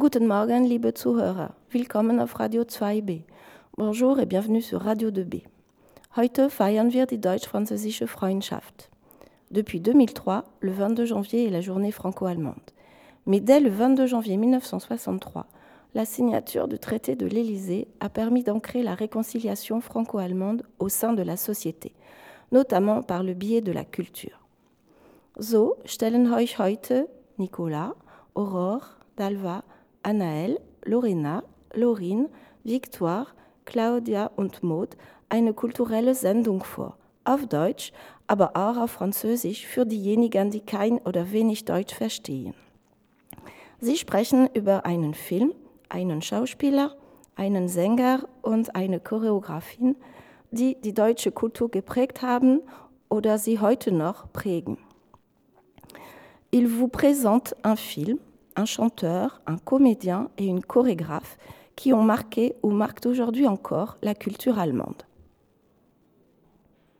Guten Morgen, liebe Zuhörer. Willkommen auf Radio 2b. Bonjour et bienvenue sur Radio 2b. Heute feiern wir die deutsch-französische Freundschaft. Depuis 2003, le 22 janvier est la journée franco-allemande. Mais dès le 22 janvier 1963, la signature du traité de l'Élysée a permis d'ancrer la réconciliation franco-allemande au sein de la société, notamment par le biais de la culture. So stellen euch heute Nicolas, Aurore, Dalva, Anaël, Lorena, Lorin, Victoire, Claudia und Maud eine kulturelle Sendung vor. Auf Deutsch, aber auch auf Französisch für diejenigen, die kein oder wenig Deutsch verstehen. Sie sprechen über einen Film, einen Schauspieler, einen Sänger und eine Choreografin, die die deutsche Kultur geprägt haben oder sie heute noch prägen. Il vous présente un film, un chanteur, un comédien et une chorégraphe qui ont marqué ou marquent aujourd'hui encore la culture allemande.